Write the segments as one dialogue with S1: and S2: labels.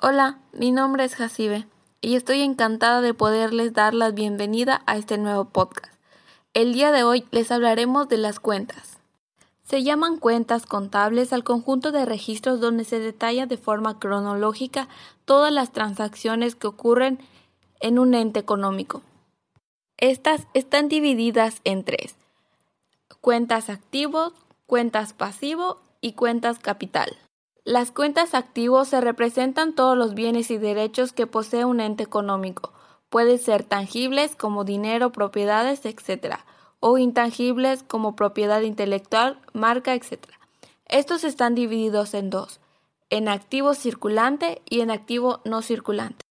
S1: Hola, mi nombre es Jacibe y estoy encantada de poderles dar la bienvenida a este nuevo podcast. El día de hoy les hablaremos de las cuentas. Se llaman cuentas contables al conjunto de registros donde se detalla de forma cronológica todas las transacciones que ocurren en un ente económico. Estas están divididas en tres. Cuentas activos, cuentas pasivo y cuentas capital. Las cuentas activos se representan todos los bienes y derechos que posee un ente económico. Pueden ser tangibles como dinero, propiedades, etc. o intangibles como propiedad intelectual, marca, etc. Estos están divididos en dos, en activo circulante y en activo no circulante.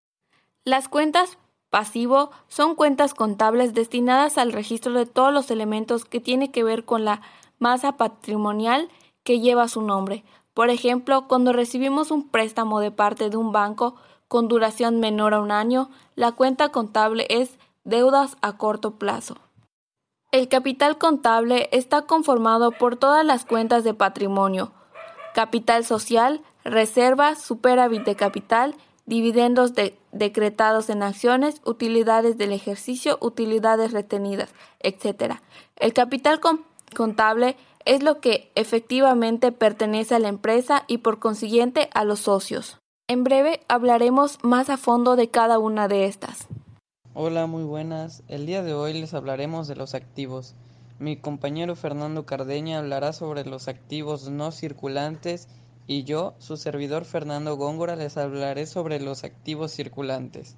S1: Las cuentas pasivo son cuentas contables destinadas al registro de todos los elementos que tiene que ver con la masa patrimonial que lleva su nombre, por ejemplo, cuando recibimos un préstamo de parte de un banco con duración menor a un año, la cuenta contable es deudas a corto plazo. El capital contable está conformado por todas las cuentas de patrimonio, capital social, reservas, superávit de capital, dividendos decretados en acciones, utilidades del ejercicio, utilidades retenidas, etc. El capital contable es lo que efectivamente pertenece a la empresa y por consiguiente a los socios. En breve hablaremos más a fondo de cada una de estas.
S2: Hola, muy buenas. El día de hoy les hablaremos de los activos. Mi compañero Fernando Cardeña hablará sobre los activos no circulantes y yo, su servidor Fernando Góngora, les hablaré sobre los activos circulantes.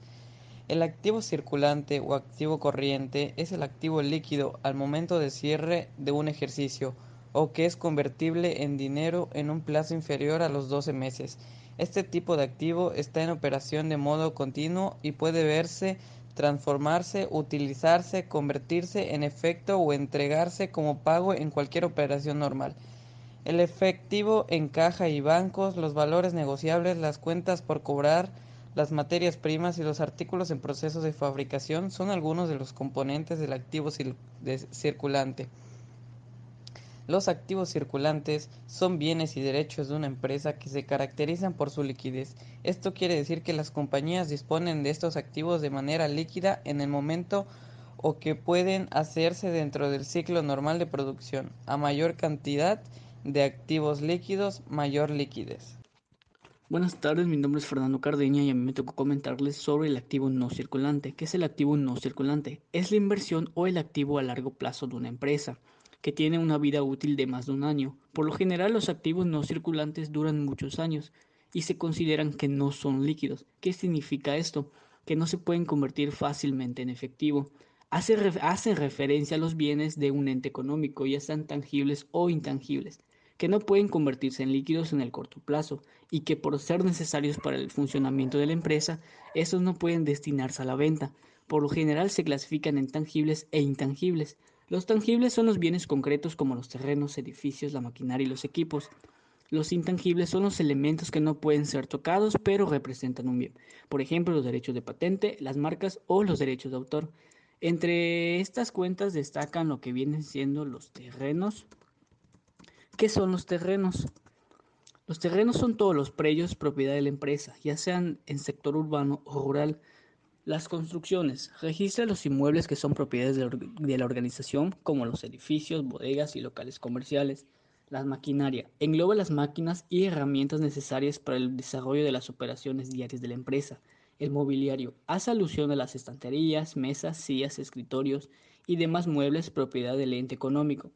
S2: El activo circulante o activo corriente es el activo líquido al momento de cierre de un ejercicio o que es convertible en dinero en un plazo inferior a los 12 meses. Este tipo de activo está en operación de modo continuo y puede verse, transformarse, utilizarse, convertirse en efecto o entregarse como pago en cualquier operación normal. El efectivo en caja y bancos, los valores negociables, las cuentas por cobrar, las materias primas y los artículos en procesos de fabricación son algunos de los componentes del activo circulante. Los activos circulantes son bienes y derechos de una empresa que se caracterizan por su liquidez. Esto quiere decir que las compañías disponen de estos activos de manera líquida en el momento o que pueden hacerse dentro del ciclo normal de producción. A mayor cantidad de activos líquidos, mayor liquidez.
S3: Buenas tardes, mi nombre es Fernando Cardeña y a mí me tocó comentarles sobre el activo no circulante. ¿Qué es el activo no circulante? Es la inversión o el activo a largo plazo de una empresa que tiene una vida útil de más de un año. Por lo general los activos no circulantes duran muchos años y se consideran que no son líquidos. ¿Qué significa esto? Que no se pueden convertir fácilmente en efectivo. Hace, referencia a los bienes de un ente económico, ya sean tangibles o intangibles, que no pueden convertirse en líquidos en el corto plazo y que por ser necesarios para el funcionamiento de la empresa, estos no pueden destinarse a la venta. Por lo general se clasifican en tangibles e intangibles. Los tangibles son los bienes concretos como los terrenos, edificios, la maquinaria y los equipos. Los intangibles son los elementos que no pueden ser tocados pero representan un bien. Por ejemplo, los derechos de patente, las marcas o los derechos de autor. Entre estas cuentas destacan lo que vienen siendo los terrenos. ¿Qué son los terrenos? Los terrenos son todos los predios propiedad de la empresa, ya sean en sector urbano o rural. Las construcciones. Registra los inmuebles que son propiedades de la organización, como los edificios, bodegas y locales comerciales. La maquinaria. Engloba las máquinas y herramientas necesarias para el desarrollo de las operaciones diarias de la empresa. El mobiliario. Hace alusión a las estanterías, mesas, sillas, escritorios y demás muebles propiedad del ente económico.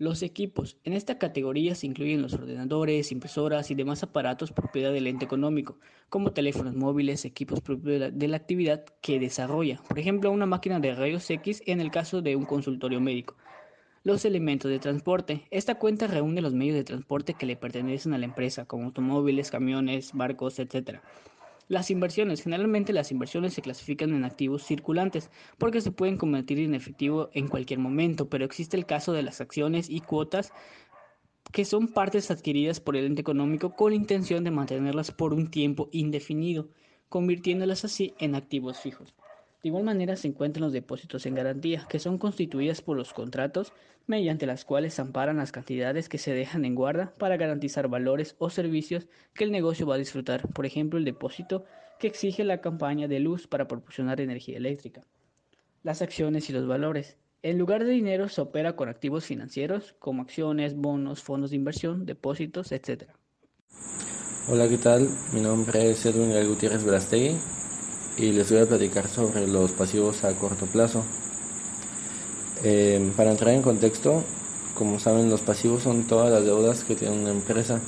S3: Los equipos. En esta categoría se incluyen los ordenadores, impresoras y demás aparatos propiedad del ente económico, como teléfonos móviles, equipos propios de la actividad que desarrolla, por ejemplo, una máquina de rayos X en el caso de un consultorio médico. Los elementos de transporte. Esta cuenta reúne los medios de transporte que le pertenecen a la empresa, como automóviles, camiones, barcos, etc. Las inversiones. Generalmente las inversiones se clasifican en activos circulantes porque se pueden convertir en efectivo en cualquier momento, pero existe el caso de las acciones y cuotas que son partes adquiridas por el ente económico con la intención de mantenerlas por un tiempo indefinido, convirtiéndolas así en activos fijos. De igual manera se encuentran los depósitos en garantía, que son constituidas por los contratos mediante las cuales se amparan las cantidades que se dejan en guarda para garantizar valores o servicios que el negocio va a disfrutar, por ejemplo el depósito que exige la campaña de luz para proporcionar energía eléctrica, las acciones y los valores. En lugar de dinero se opera con activos financieros como acciones, bonos, fondos de inversión, depósitos, etc.
S4: Hola, ¿qué tal? Mi nombre es Edwin Gutiérrez Brastegui y les voy a platicar sobre los pasivos a corto plazo. Eh, para entrar en contexto, como saben, los pasivos son todas las deudas que tiene una empresa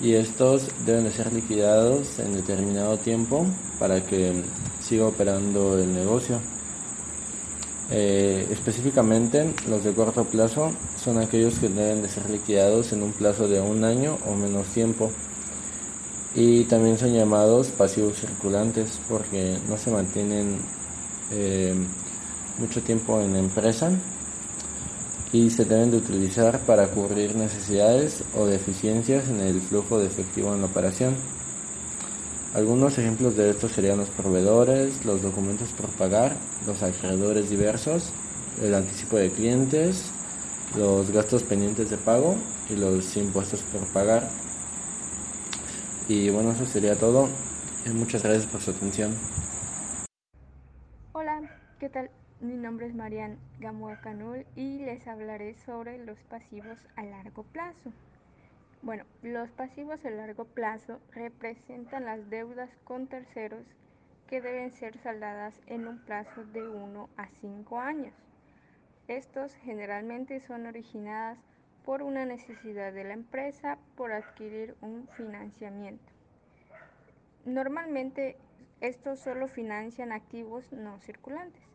S4: y estos deben de ser liquidados en determinado tiempo para que siga operando el negocio. Eh, específicamente, los de corto plazo son aquellos que deben de ser liquidados en un plazo de un año o menos tiempo. Y también son llamados pasivos circulantes porque no se mantienen eh, mucho tiempo en empresa y se deben de utilizar para cubrir necesidades o deficiencias en el flujo de efectivo en la operación. Algunos ejemplos de esto serían los proveedores, los documentos por pagar, los acreedores diversos, el anticipo de clientes, los gastos pendientes de pago y los impuestos por pagar. Y bueno, eso sería todo. Muchas gracias por su atención.
S5: Hola, ¿qué tal? Mi nombre es Marian Gamboa Canul y les hablaré sobre los pasivos a largo plazo. Bueno, los pasivos a largo plazo representan las deudas con terceros que deben ser saldadas en un plazo de 1 a 5 años. Estos generalmente son originadas por una necesidad de la empresa por adquirir un financiamiento. Normalmente estos solo financian activos no circulantes.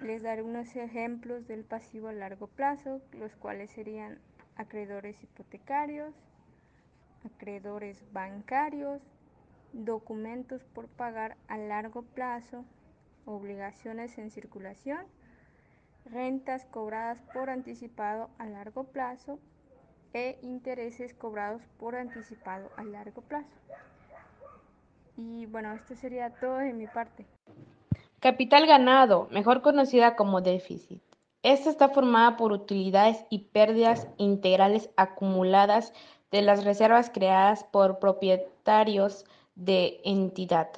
S5: Les daré unos ejemplos del pasivo a largo plazo, los cuales serían acreedores hipotecarios, acreedores bancarios, documentos por pagar a largo plazo, obligaciones en circulación, rentas cobradas por anticipado a largo plazo e intereses cobrados por anticipado a largo plazo. Y bueno, esto sería todo de mi parte.
S6: Capital ganado, mejor conocida como déficit. Esta está formada por utilidades y pérdidas integrales acumuladas de las reservas creadas por propietarios de entidad.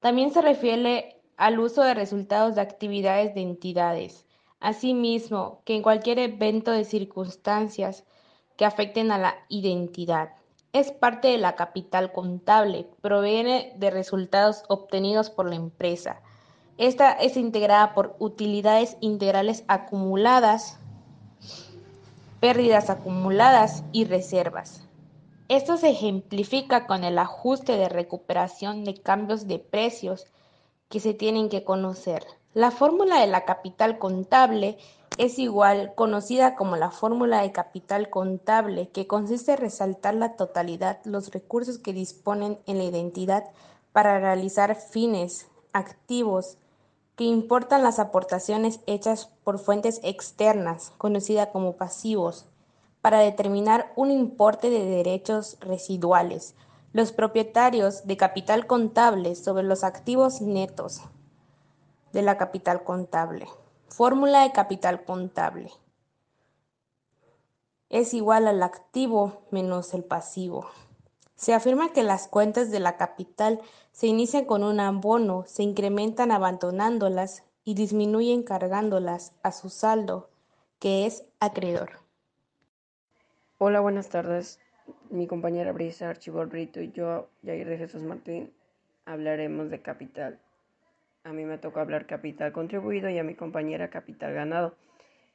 S6: También se refiere al uso de resultados de actividades de entidades. Asimismo, que en cualquier evento de circunstancias que afecten a la identidad. Es parte de la capital contable, proviene de resultados obtenidos por la empresa esta es integrada por utilidades integrales acumuladas, pérdidas acumuladas y reservas. Esto se ejemplifica con el ajuste de recuperación de cambios de precios que se tienen que conocer. La fórmula de la capital contable es igual conocida como la fórmula de capital contable, que consiste en resaltar la totalidad, los recursos que disponen en la identidad para realizar fines, activos, que importan las aportaciones hechas por fuentes externas, conocida como pasivos, para determinar un importe de derechos residuales, los propietarios de capital contable sobre los activos netos de la capital contable. Fórmula de capital contable es igual al activo menos el pasivo. Se afirma que las cuentas de la capital se inician con un abono, se incrementan abandonándolas y disminuyen cargándolas a su saldo, que es acreedor.
S7: Hola, buenas tardes. Mi compañera Brisa Archibald Brito y yo, Jair de Jesús Martín, hablaremos de capital. A mí me tocó hablar capital contribuido y a mi compañera capital ganado.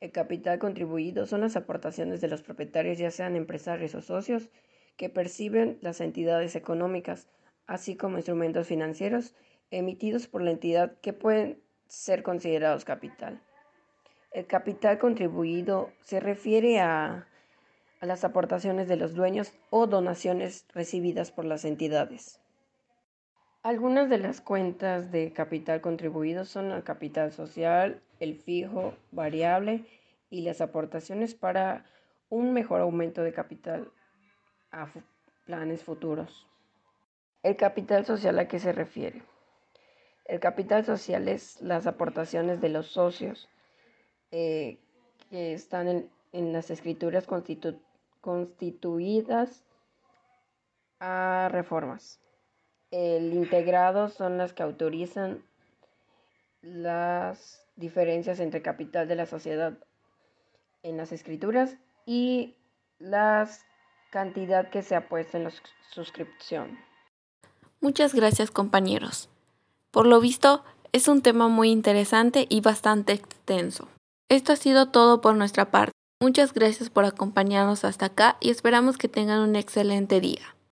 S7: El capital contribuido son las aportaciones de los propietarios, ya sean empresarios o socios, que perciben las entidades económicas, así como instrumentos financieros emitidos por la entidad que pueden ser considerados capital. El capital contribuido se refiere a, las aportaciones de los dueños o donaciones recibidas por las entidades. Algunas de las cuentas de capital contribuido son el capital social, el fijo, variable y las aportaciones para un mejor aumento de capital a planes futuros. El capital social a qué se refiere? El capital social es las aportaciones de los socios eh, que están en, las escrituras constituidas a reformas. El integrado son las que autorizan las diferencias entre capital de la sociedad en las escrituras y la cantidad que se ha puesto en la suscripción.
S8: Muchas gracias compañeros. Por lo visto, es un tema muy interesante y bastante extenso. Esto ha sido todo por nuestra parte. Muchas gracias por acompañarnos hasta acá y esperamos que tengan un excelente día.